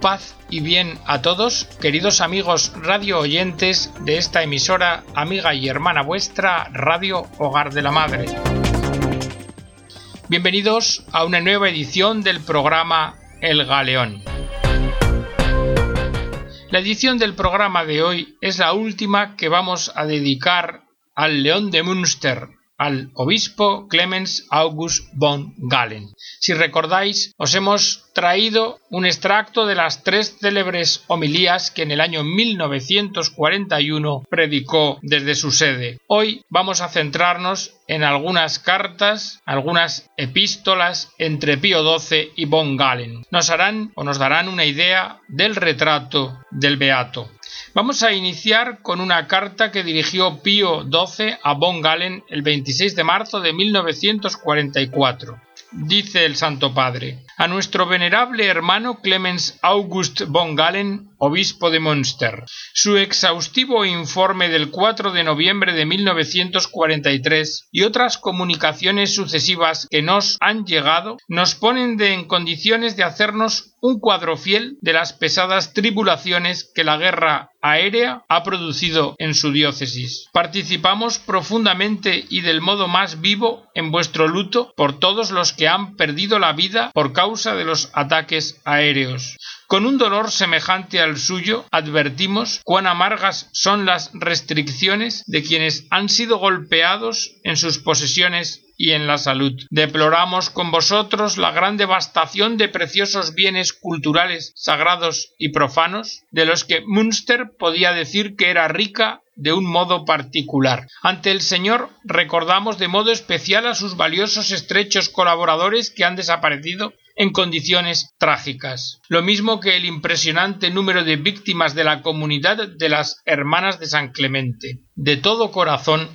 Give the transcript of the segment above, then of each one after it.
paz y bien a todos, queridos amigos radio oyentes de esta emisora, amiga y hermana vuestra, Radio Hogar de la Madre. Bienvenidos a una nueva edición del programa El Galeón. La edición del programa de hoy es la última que vamos a dedicar al León de Münster, al obispo Clemens August von Galen. Si recordáis, os hemos traído un extracto de las tres célebres homilías que en el año 1941 predicó desde su sede. Hoy vamos a centrarnos en algunas cartas, algunas epístolas entre Pío XII y von Galen. Nos harán o nos darán una idea del retrato del beato. Vamos a iniciar con una carta que dirigió Pío XII a von Galen el 26 de marzo de 1944. Dice el Santo Padre, a nuestro venerable hermano Clemens August von Galen, obispo de Münster. Su exhaustivo informe del 4 de noviembre de 1943 y otras comunicaciones sucesivas que nos han llegado nos ponen de en condiciones de hacernos un cuadro fiel de las pesadas tribulaciones que la guerra aérea ha producido en su diócesis. Participamos profundamente y del modo más vivo en vuestro luto por todos los que han perdido la vida por causa de los ataques aéreos. Con un dolor semejante al suyo, advertimos cuán amargas son las restricciones de quienes han sido golpeados en sus posesiones y en la salud. Deploramos con vosotros la gran devastación de preciosos bienes culturales, sagrados y profanos, de los que Münster podía decir que era rica de un modo particular. Ante el Señor recordamos de modo especial a sus valiosos estrechos colaboradores que han desaparecido en condiciones trágicas. Lo mismo que el impresionante número de víctimas de la comunidad de las Hermanas de San Clemente. De todo corazón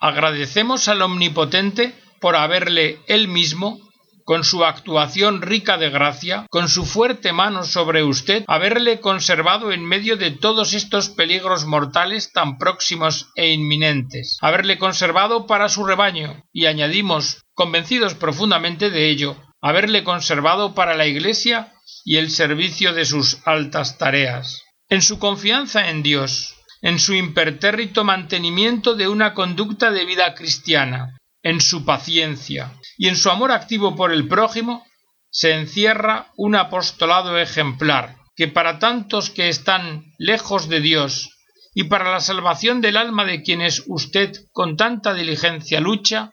Agradecemos al Omnipotente por haberle él mismo, con su actuación rica de gracia, con su fuerte mano sobre usted, haberle conservado en medio de todos estos peligros mortales tan próximos e inminentes, haberle conservado para su rebaño, y añadimos, convencidos profundamente de ello, haberle conservado para la Iglesia y el servicio de sus altas tareas. En su confianza en Dios, en su impertérrito mantenimiento de una conducta de vida cristiana, en su paciencia y en su amor activo por el prójimo, se encierra un apostolado ejemplar que para tantos que están lejos de Dios y para la salvación del alma de quienes usted con tanta diligencia lucha,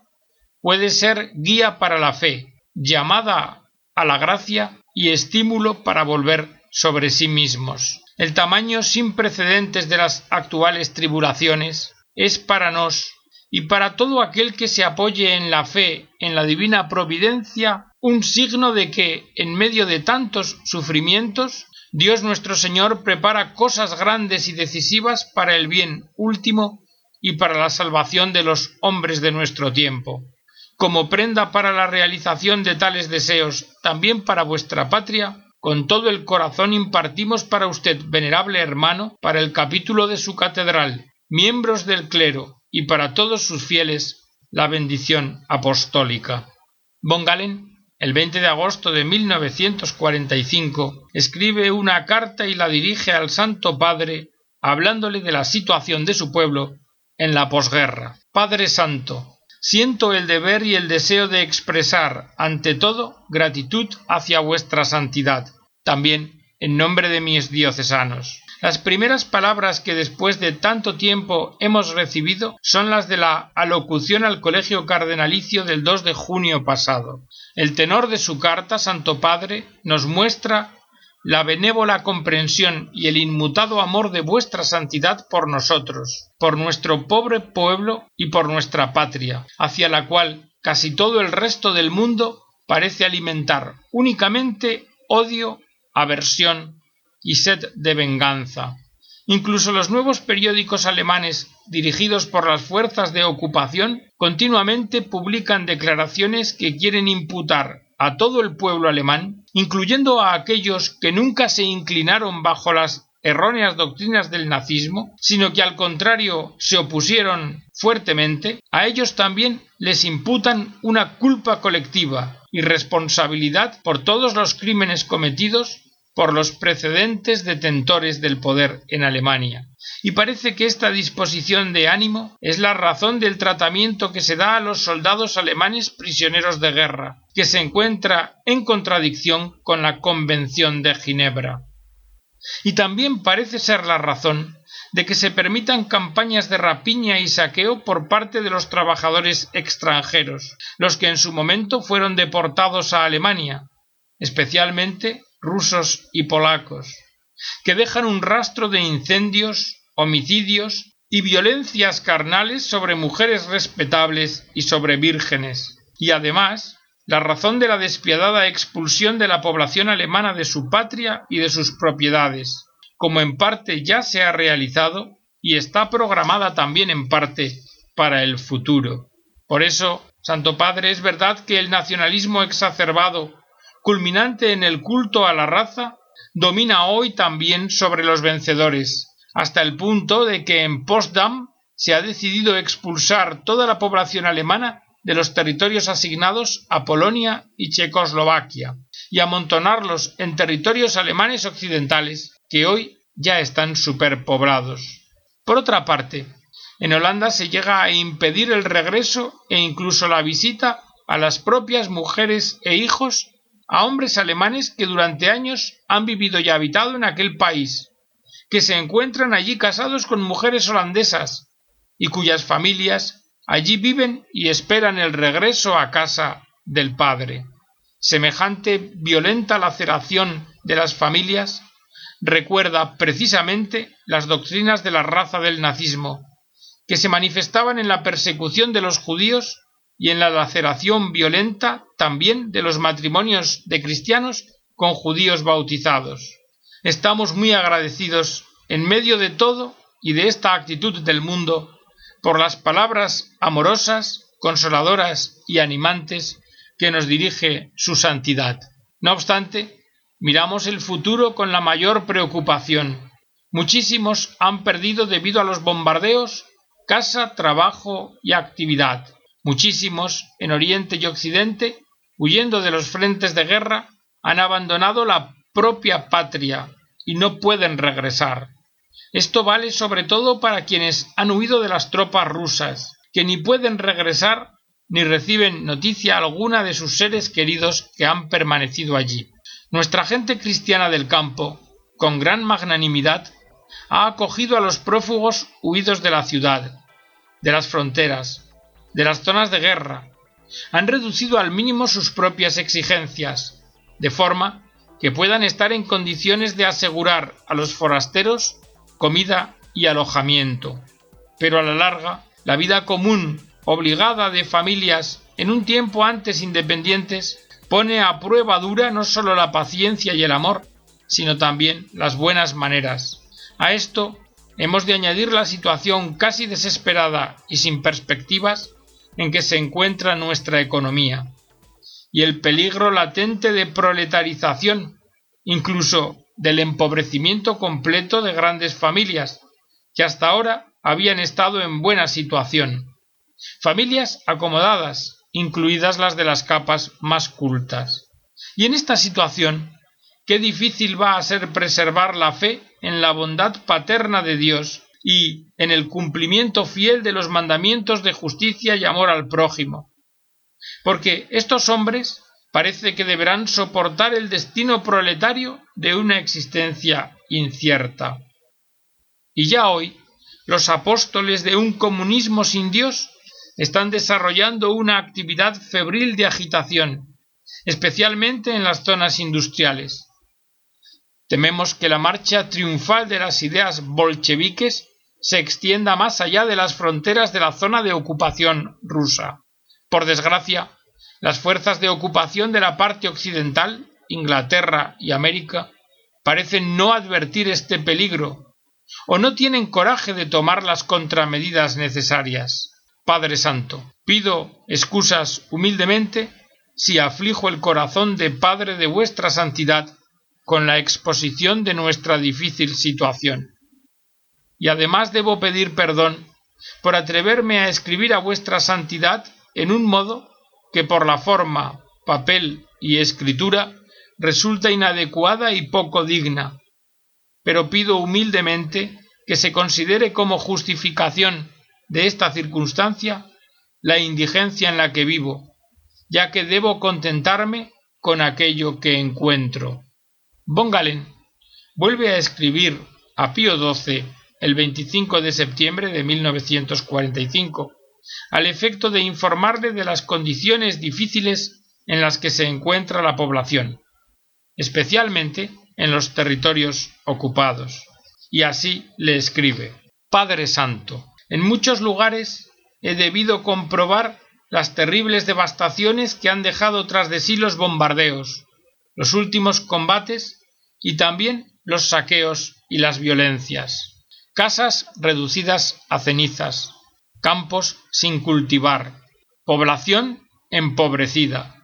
puede ser guía para la fe, llamada a la gracia y estímulo para volver sobre sí mismos. El tamaño sin precedentes de las actuales tribulaciones es para nos y para todo aquel que se apoye en la fe en la divina providencia un signo de que, en medio de tantos sufrimientos, Dios nuestro Señor prepara cosas grandes y decisivas para el bien último y para la salvación de los hombres de nuestro tiempo. Como prenda para la realización de tales deseos, también para vuestra patria, con todo el corazón impartimos para usted, venerable hermano, para el capítulo de su catedral, miembros del clero y para todos sus fieles, la bendición apostólica. Von Galen, el 20 de agosto de 1945, escribe una carta y la dirige al Santo Padre, hablándole de la situación de su pueblo en la posguerra. Padre Santo, siento el deber y el deseo de expresar, ante todo, gratitud hacia vuestra santidad, también en nombre de mis diocesanos. Las primeras palabras que después de tanto tiempo hemos recibido son las de la alocución al Colegio Cardenalicio del 2 de junio pasado. El tenor de su carta, Santo Padre, nos muestra la benévola comprensión y el inmutado amor de vuestra santidad por nosotros, por nuestro pobre pueblo y por nuestra patria, hacia la cual casi todo el resto del mundo parece alimentar únicamente odio, aversión y sed de venganza. Incluso los nuevos periódicos alemanes dirigidos por las fuerzas de ocupación continuamente publican declaraciones que quieren imputar a todo el pueblo alemán, incluyendo a aquellos que nunca se inclinaron bajo las erróneas doctrinas del nazismo, sino que al contrario se opusieron fuertemente, a ellos también les imputan una culpa colectiva y responsabilidad por todos los crímenes cometidos por los precedentes detentores del poder en Alemania. Y parece que esta disposición de ánimo es la razón del tratamiento que se da a los soldados alemanes prisioneros de guerra, que se encuentra en contradicción con la Convención de Ginebra. Y también parece ser la razón de que se permitan campañas de rapiña y saqueo por parte de los trabajadores extranjeros, los que en su momento fueron deportados a Alemania, especialmente rusos y polacos, que dejan un rastro de incendios, homicidios y violencias carnales sobre mujeres respetables y sobre vírgenes, y además la razón de la despiadada expulsión de la población alemana de su patria y de sus propiedades, como en parte ya se ha realizado y está programada también en parte para el futuro. Por eso, Santo Padre, es verdad que el nacionalismo exacerbado culminante en el culto a la raza, domina hoy también sobre los vencedores, hasta el punto de que en Potsdam se ha decidido expulsar toda la población alemana de los territorios asignados a Polonia y Checoslovaquia, y amontonarlos en territorios alemanes occidentales, que hoy ya están superpoblados. Por otra parte, en Holanda se llega a impedir el regreso e incluso la visita a las propias mujeres e hijos a hombres alemanes que durante años han vivido y habitado en aquel país, que se encuentran allí casados con mujeres holandesas y cuyas familias allí viven y esperan el regreso a casa del padre. Semejante violenta laceración de las familias recuerda precisamente las doctrinas de la raza del nazismo, que se manifestaban en la persecución de los judíos y en la laceración violenta también de los matrimonios de cristianos con judíos bautizados. Estamos muy agradecidos en medio de todo y de esta actitud del mundo por las palabras amorosas, consoladoras y animantes que nos dirige su santidad. No obstante, miramos el futuro con la mayor preocupación. Muchísimos han perdido debido a los bombardeos casa, trabajo y actividad. Muchísimos, en Oriente y Occidente, huyendo de los frentes de guerra, han abandonado la propia patria y no pueden regresar. Esto vale sobre todo para quienes han huido de las tropas rusas, que ni pueden regresar ni reciben noticia alguna de sus seres queridos que han permanecido allí. Nuestra gente cristiana del campo, con gran magnanimidad, ha acogido a los prófugos huidos de la ciudad, de las fronteras, de las zonas de guerra, han reducido al mínimo sus propias exigencias, de forma que puedan estar en condiciones de asegurar a los forasteros comida y alojamiento. Pero a la larga, la vida común, obligada de familias en un tiempo antes independientes, pone a prueba dura no solo la paciencia y el amor, sino también las buenas maneras. A esto hemos de añadir la situación casi desesperada y sin perspectivas en que se encuentra nuestra economía y el peligro latente de proletarización, incluso del empobrecimiento completo de grandes familias que hasta ahora habían estado en buena situación. Familias acomodadas, incluidas las de las capas más cultas. Y en esta situación, qué difícil va a ser preservar la fe en la bondad paterna de Dios y en el cumplimiento fiel de los mandamientos de justicia y amor al prójimo. Porque estos hombres parece que deberán soportar el destino proletario de una existencia incierta. Y ya hoy, los apóstoles de un comunismo sin Dios están desarrollando una actividad febril de agitación, especialmente en las zonas industriales. Tememos que la marcha triunfal de las ideas bolcheviques se extienda más allá de las fronteras de la zona de ocupación rusa. Por desgracia, las fuerzas de ocupación de la parte occidental, Inglaterra y América, parecen no advertir este peligro o no tienen coraje de tomar las contramedidas necesarias. Padre Santo, pido excusas humildemente si aflijo el corazón de Padre de vuestra Santidad con la exposición de nuestra difícil situación y además debo pedir perdón por atreverme a escribir a vuestra santidad en un modo que por la forma, papel y escritura resulta inadecuada y poco digna, pero pido humildemente que se considere como justificación de esta circunstancia la indigencia en la que vivo, ya que debo contentarme con aquello que encuentro. Von Galen vuelve a escribir a Pío XII el 25 de septiembre de 1945, al efecto de informarle de las condiciones difíciles en las que se encuentra la población, especialmente en los territorios ocupados. Y así le escribe Padre Santo, en muchos lugares he debido comprobar las terribles devastaciones que han dejado tras de sí los bombardeos, los últimos combates y también los saqueos y las violencias. Casas reducidas a cenizas, campos sin cultivar, población empobrecida,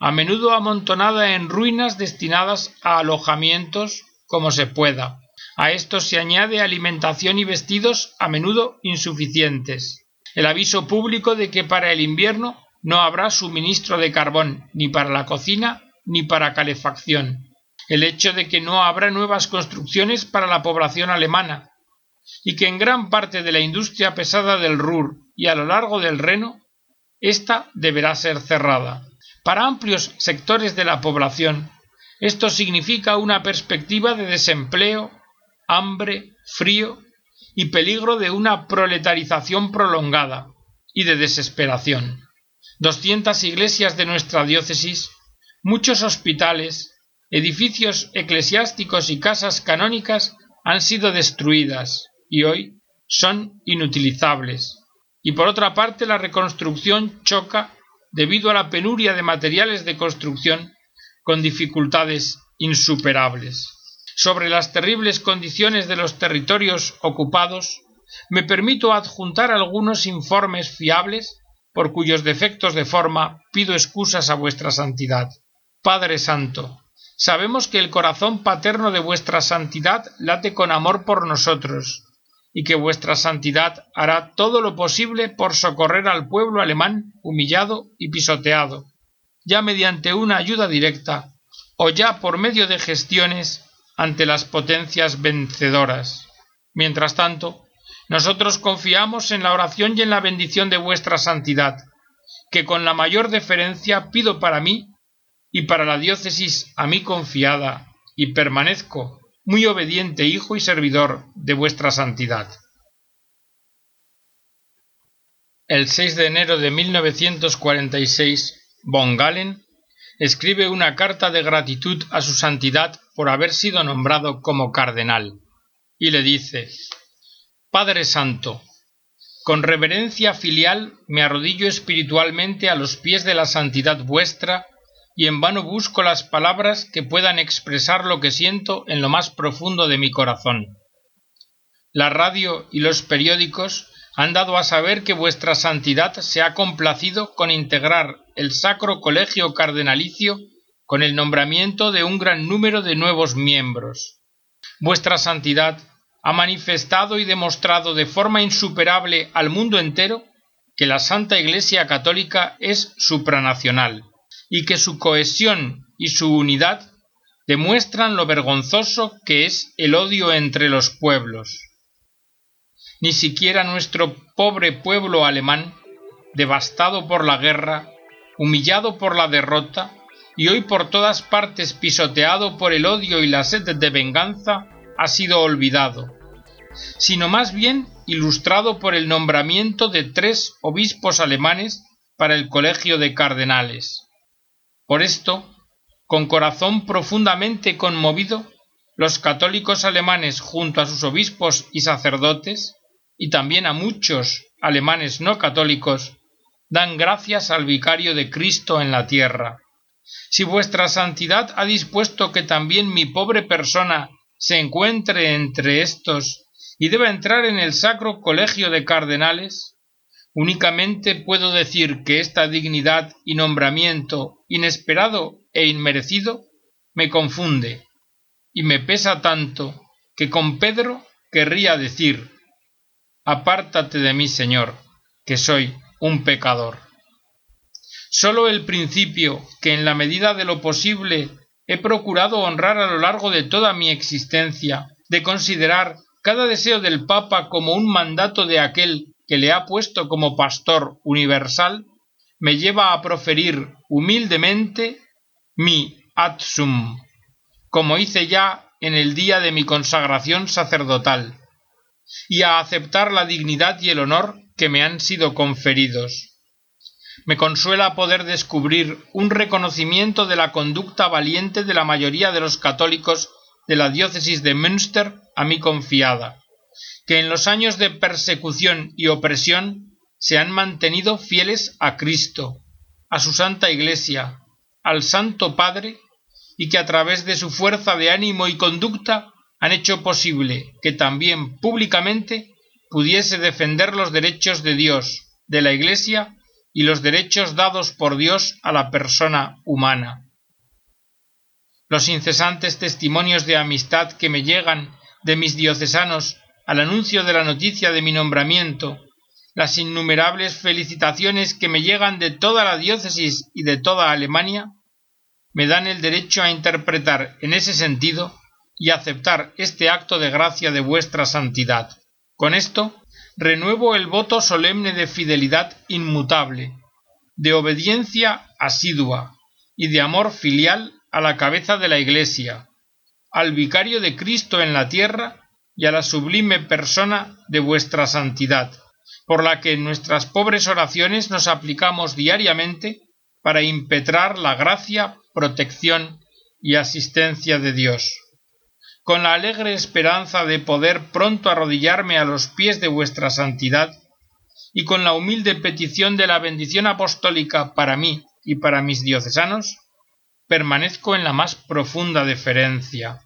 a menudo amontonada en ruinas destinadas a alojamientos como se pueda. A esto se añade alimentación y vestidos a menudo insuficientes. El aviso público de que para el invierno no habrá suministro de carbón ni para la cocina ni para calefacción. El hecho de que no habrá nuevas construcciones para la población alemana y que en gran parte de la industria pesada del Ruhr y a lo largo del Reno, ésta deberá ser cerrada. Para amplios sectores de la población, esto significa una perspectiva de desempleo, hambre, frío y peligro de una proletarización prolongada y de desesperación. Doscientas iglesias de nuestra diócesis, muchos hospitales, edificios eclesiásticos y casas canónicas han sido destruidas y hoy son inutilizables. Y por otra parte la reconstrucción choca debido a la penuria de materiales de construcción con dificultades insuperables. Sobre las terribles condiciones de los territorios ocupados, me permito adjuntar algunos informes fiables por cuyos defectos de forma pido excusas a vuestra santidad. Padre Santo, sabemos que el corazón paterno de vuestra santidad late con amor por nosotros, y que vuestra santidad hará todo lo posible por socorrer al pueblo alemán humillado y pisoteado, ya mediante una ayuda directa o ya por medio de gestiones ante las potencias vencedoras. Mientras tanto, nosotros confiamos en la oración y en la bendición de vuestra santidad, que con la mayor deferencia pido para mí y para la diócesis a mí confiada, y permanezco muy obediente hijo y servidor de vuestra santidad. El 6 de enero de 1946, von Galen escribe una carta de gratitud a su santidad por haber sido nombrado como cardenal, y le dice Padre Santo, con reverencia filial me arrodillo espiritualmente a los pies de la santidad vuestra y en vano busco las palabras que puedan expresar lo que siento en lo más profundo de mi corazón. La radio y los periódicos han dado a saber que vuestra santidad se ha complacido con integrar el Sacro Colegio Cardenalicio con el nombramiento de un gran número de nuevos miembros. Vuestra santidad ha manifestado y demostrado de forma insuperable al mundo entero que la Santa Iglesia Católica es supranacional y que su cohesión y su unidad demuestran lo vergonzoso que es el odio entre los pueblos. Ni siquiera nuestro pobre pueblo alemán, devastado por la guerra, humillado por la derrota, y hoy por todas partes pisoteado por el odio y la sed de venganza, ha sido olvidado, sino más bien ilustrado por el nombramiento de tres obispos alemanes para el colegio de cardenales. Por esto, con corazón profundamente conmovido, los católicos alemanes junto a sus obispos y sacerdotes, y también a muchos alemanes no católicos, dan gracias al vicario de Cristo en la tierra. Si vuestra santidad ha dispuesto que también mi pobre persona se encuentre entre estos y deba entrar en el sacro colegio de cardenales, Únicamente puedo decir que esta dignidad y nombramiento inesperado e inmerecido me confunde y me pesa tanto que con Pedro querría decir Apártate de mí, Señor, que soy un pecador. Sólo el principio que en la medida de lo posible he procurado honrar a lo largo de toda mi existencia, de considerar cada deseo del Papa como un mandato de aquel que le ha puesto como pastor universal, me lleva a proferir humildemente mi atsum, como hice ya en el día de mi consagración sacerdotal, y a aceptar la dignidad y el honor que me han sido conferidos. Me consuela poder descubrir un reconocimiento de la conducta valiente de la mayoría de los católicos de la diócesis de Münster a mí confiada, que en los años de persecución y opresión se han mantenido fieles a Cristo, a su Santa Iglesia, al Santo Padre, y que a través de su fuerza de ánimo y conducta han hecho posible que también públicamente pudiese defender los derechos de Dios, de la Iglesia y los derechos dados por Dios a la persona humana. Los incesantes testimonios de amistad que me llegan de mis diocesanos al anuncio de la noticia de mi nombramiento, las innumerables felicitaciones que me llegan de toda la diócesis y de toda Alemania, me dan el derecho a interpretar en ese sentido y aceptar este acto de gracia de vuestra santidad. Con esto renuevo el voto solemne de fidelidad inmutable, de obediencia asidua y de amor filial a la cabeza de la Iglesia, al vicario de Cristo en la tierra y a la sublime persona de vuestra santidad, por la que en nuestras pobres oraciones nos aplicamos diariamente para impetrar la gracia, protección y asistencia de Dios. Con la alegre esperanza de poder pronto arrodillarme a los pies de vuestra santidad, y con la humilde petición de la bendición apostólica para mí y para mis diocesanos, permanezco en la más profunda deferencia,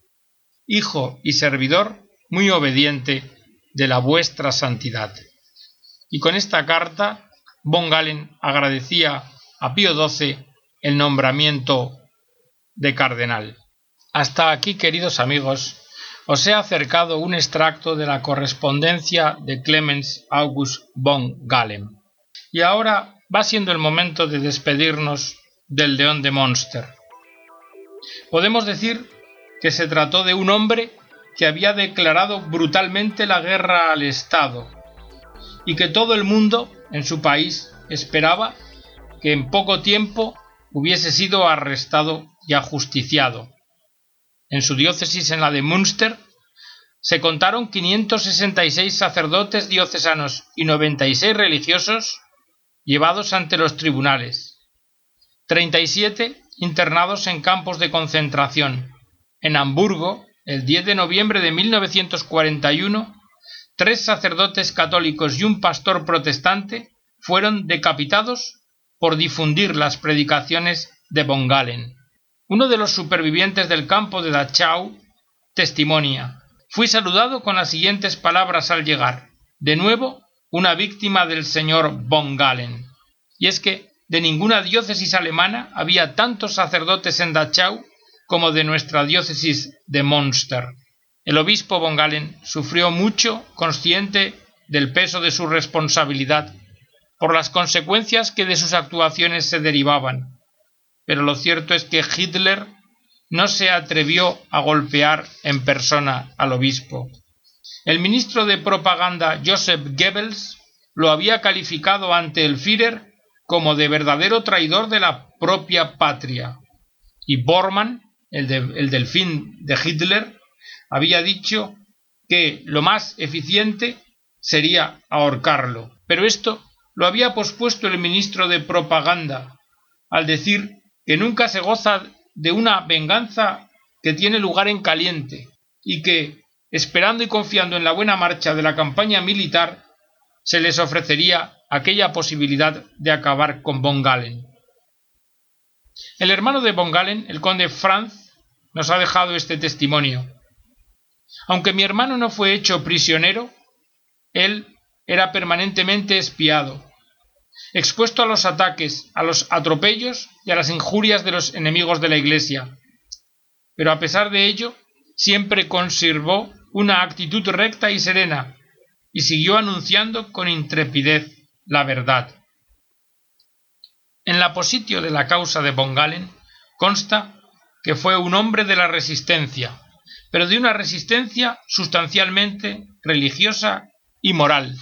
hijo y servidor muy obediente de la vuestra santidad. Y con esta carta, von Galen agradecía a Pío XII el nombramiento de cardenal. Hasta aquí, queridos amigos, os he acercado un extracto de la correspondencia de Clemens August von Galen. Y ahora va siendo el momento de despedirnos del león de Monster. Podemos decir que se trató de un hombre que había declarado brutalmente la guerra al Estado y que todo el mundo en su país esperaba que en poco tiempo hubiese sido arrestado y ajusticiado. En su diócesis, en la de Münster, se contaron 566 sacerdotes diocesanos y 96 religiosos llevados ante los tribunales, 37 internados en campos de concentración. En Hamburgo, el 10 de noviembre de 1941, tres sacerdotes católicos y un pastor protestante fueron decapitados por difundir las predicaciones de Von Galen. Uno de los supervivientes del campo de Dachau testimonia. Fui saludado con las siguientes palabras al llegar. De nuevo, una víctima del señor von Galen. Y es que de ninguna diócesis alemana había tantos sacerdotes en Dachau como de nuestra diócesis de Münster. El obispo von Galen sufrió mucho, consciente del peso de su responsabilidad, por las consecuencias que de sus actuaciones se derivaban pero lo cierto es que Hitler no se atrevió a golpear en persona al obispo. El ministro de propaganda Joseph Goebbels lo había calificado ante el Führer como de verdadero traidor de la propia patria. Y Bormann, el, el delfín de Hitler, había dicho que lo más eficiente sería ahorcarlo. Pero esto lo había pospuesto el ministro de propaganda al decir que nunca se goza de una venganza que tiene lugar en caliente y que, esperando y confiando en la buena marcha de la campaña militar, se les ofrecería aquella posibilidad de acabar con von Galen. El hermano de von Galen, el conde Franz, nos ha dejado este testimonio. Aunque mi hermano no fue hecho prisionero, él era permanentemente espiado, expuesto a los ataques, a los atropellos y a las injurias de los enemigos de la Iglesia. Pero a pesar de ello, siempre conservó una actitud recta y serena, y siguió anunciando con intrepidez la verdad. En la positio de la causa de von Galen consta que fue un hombre de la resistencia, pero de una resistencia sustancialmente religiosa y moral,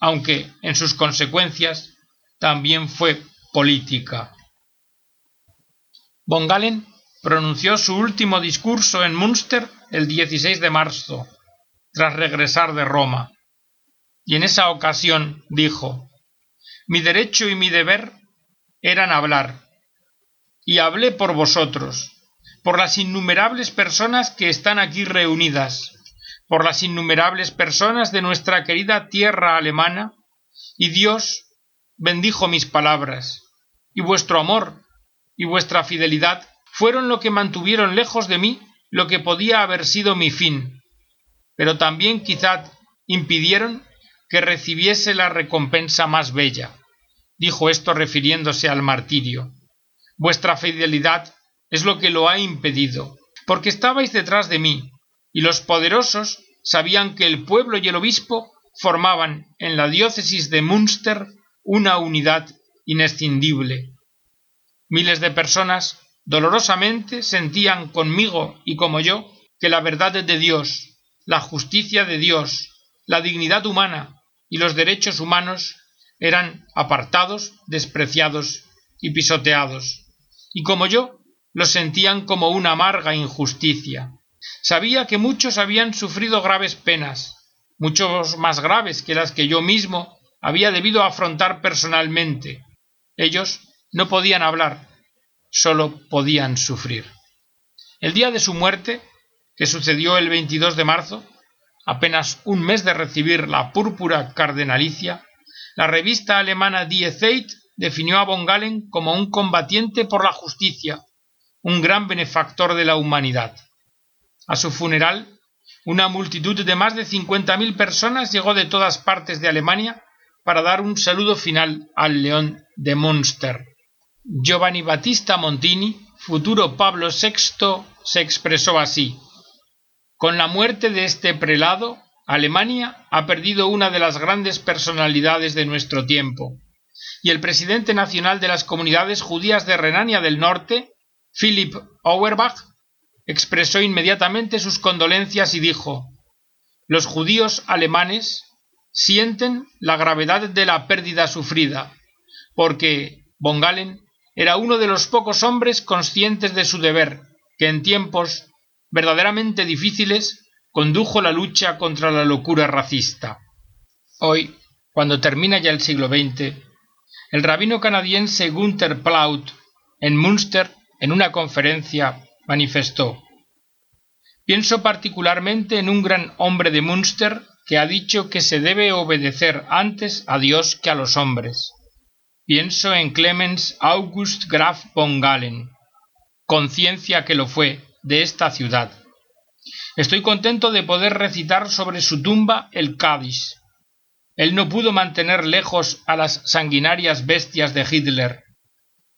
aunque en sus consecuencias también fue política. Von Galen pronunció su último discurso en Münster el 16 de marzo, tras regresar de Roma, y en esa ocasión dijo Mi derecho y mi deber eran hablar, y hablé por vosotros, por las innumerables personas que están aquí reunidas, por las innumerables personas de nuestra querida tierra alemana, y Dios bendijo mis palabras, y vuestro amor y vuestra fidelidad fueron lo que mantuvieron lejos de mí lo que podía haber sido mi fin, pero también quizá impidieron que recibiese la recompensa más bella. Dijo esto refiriéndose al martirio. Vuestra fidelidad es lo que lo ha impedido, porque estabais detrás de mí, y los poderosos sabían que el pueblo y el obispo formaban en la diócesis de Münster una unidad inescindible. Miles de personas dolorosamente sentían conmigo y como yo que la verdad de Dios, la justicia de Dios, la dignidad humana y los derechos humanos eran apartados, despreciados y pisoteados. Y como yo, lo sentían como una amarga injusticia. Sabía que muchos habían sufrido graves penas, muchos más graves que las que yo mismo había debido afrontar personalmente. Ellos no podían hablar, solo podían sufrir. El día de su muerte, que sucedió el 22 de marzo, apenas un mes de recibir la púrpura cardenalicia, la revista alemana Die Zeit definió a von Galen como un combatiente por la justicia, un gran benefactor de la humanidad. A su funeral, una multitud de más de cincuenta mil personas llegó de todas partes de Alemania para dar un saludo final al león de Münster. Giovanni Battista Montini, futuro Pablo VI, se expresó así Con la muerte de este prelado, Alemania ha perdido una de las grandes personalidades de nuestro tiempo, y el presidente nacional de las comunidades judías de Renania del Norte, Philipp Auerbach expresó inmediatamente sus condolencias y dijo Los judíos alemanes sienten la gravedad de la pérdida sufrida, porque von Galen era uno de los pocos hombres conscientes de su deber, que en tiempos verdaderamente difíciles condujo la lucha contra la locura racista. Hoy, cuando termina ya el siglo XX, el rabino canadiense Gunther Plaut en Münster en una conferencia manifestó Pienso particularmente en un gran hombre de Münster que ha dicho que se debe obedecer antes a Dios que a los hombres. Pienso en Clemens August Graf von Galen, conciencia que lo fue, de esta ciudad. Estoy contento de poder recitar sobre su tumba el Cádiz. Él no pudo mantener lejos a las sanguinarias bestias de Hitler,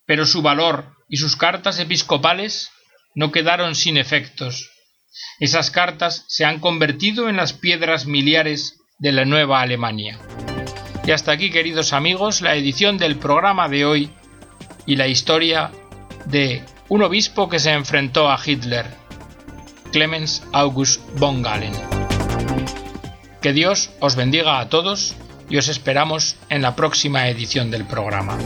pero su valor y sus cartas episcopales no quedaron sin efectos. Esas cartas se han convertido en las piedras miliares de la nueva Alemania. Y hasta aquí, queridos amigos, la edición del programa de hoy y la historia de un obispo que se enfrentó a Hitler, Clemens August von Galen. Que Dios os bendiga a todos y os esperamos en la próxima edición del programa.